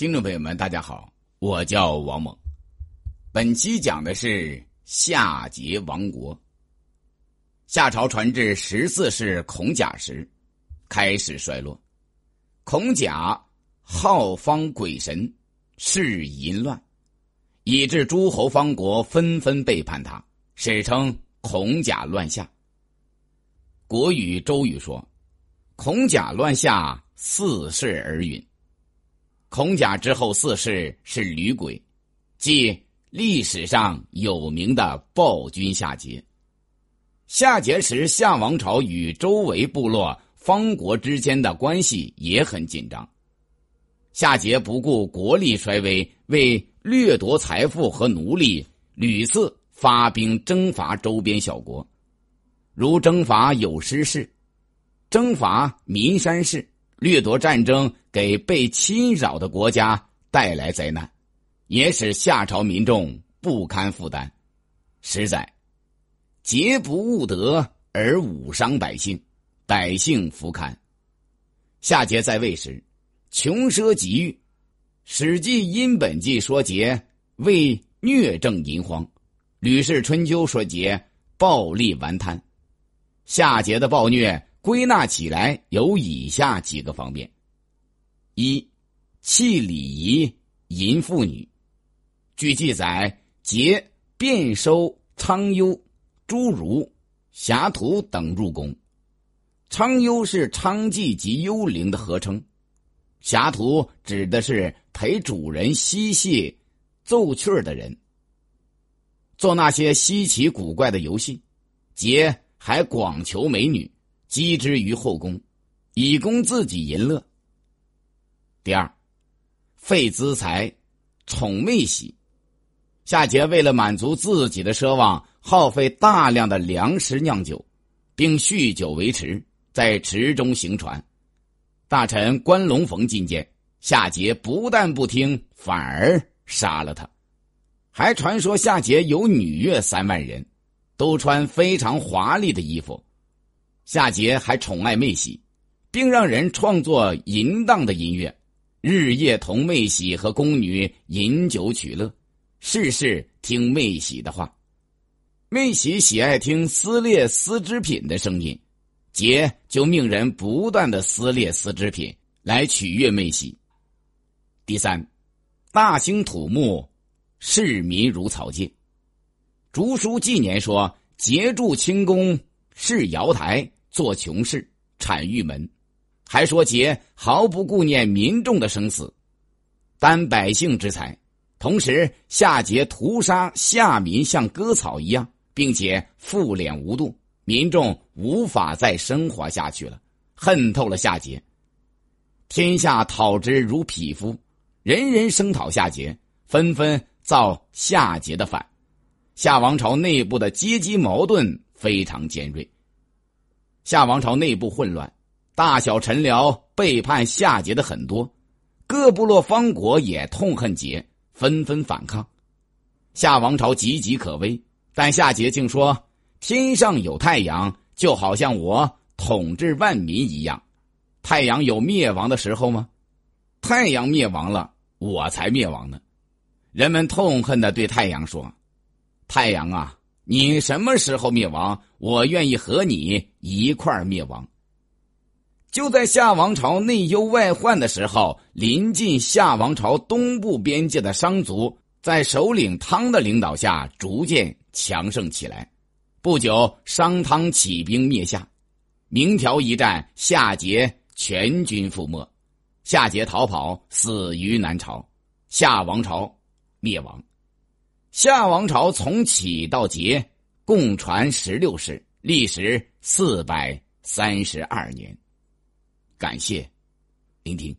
听众朋友们，大家好，我叫王猛。本期讲的是夏桀亡国。夏朝传至十四世孔甲时，开始衰落。孔甲好方鬼神，事淫乱，以致诸侯方国纷纷背叛他，史称孔甲乱夏。国语、周语说：“孔甲乱夏，四世而陨。”孔甲之后四世是吕鬼，即历史上有名的暴君夏桀。夏桀时，夏王朝与周围部落方国之间的关系也很紧张。夏桀不顾国力衰微，为掠夺财富和奴隶，屡次发兵征伐周边小国，如征伐有失氏，征伐岷山氏。掠夺战争给被侵扰的国家带来灾难，也使夏朝民众不堪负担。实在，桀不务德而武伤百姓，百姓弗堪。夏桀在位时，穷奢极欲，《史记·殷本纪》说桀为虐政淫荒，《吕氏春秋》说桀暴力顽贪。夏桀的暴虐。归纳起来有以下几个方面：一、弃礼仪，淫妇女。据记载，桀遍收昌幽、诸儒、侠徒等入宫。昌幽是娼妓及幽灵的合称，侠徒指的是陪主人嬉戏、奏趣儿的人，做那些稀奇古怪的游戏。桀还广求美女。积之于后宫，以供自己淫乐。第二，废资财，宠妹喜。夏桀为了满足自己的奢望，耗费大量的粮食酿酒，并酗酒为池，在池中行船。大臣关龙逢进谏，夏桀不但不听，反而杀了他。还传说夏桀有女乐三万人，都穿非常华丽的衣服。夏桀还宠爱妹喜，并让人创作淫荡的音乐，日夜同妹喜和宫女饮酒取乐，事事听妹喜的话。妹喜喜爱听撕裂丝织品的声音，桀就命人不断的撕裂丝织品来取悦妹喜。第三，大兴土木，市民如草芥。竹书纪年说，桀筑清宫，是瑶台。做穷事，产玉门，还说桀毫不顾念民众的生死，担百姓之财。同时，夏桀屠杀夏民像割草一样，并且复敛无度，民众无法再生活下去了，恨透了夏桀。天下讨之如匹夫，人人声讨夏桀，纷纷造夏桀的反。夏王朝内部的阶级矛盾非常尖锐。夏王朝内部混乱，大小臣僚背叛夏桀的很多，各部落方国也痛恨桀，纷纷反抗。夏王朝岌岌可危，但夏桀竟说：“天上有太阳，就好像我统治万民一样。太阳有灭亡的时候吗？太阳灭亡了，我才灭亡呢。”人们痛恨的对太阳说：“太阳啊！”你什么时候灭亡？我愿意和你一块灭亡。就在夏王朝内忧外患的时候，临近夏王朝东部边界的商族，在首领汤的领导下逐渐强盛起来。不久，商汤起兵灭夏，明条一战，夏桀全军覆没，夏桀逃跑，死于南朝，夏王朝灭亡。夏王朝从起到结，共传十六世，历时四百三十二年。感谢聆听。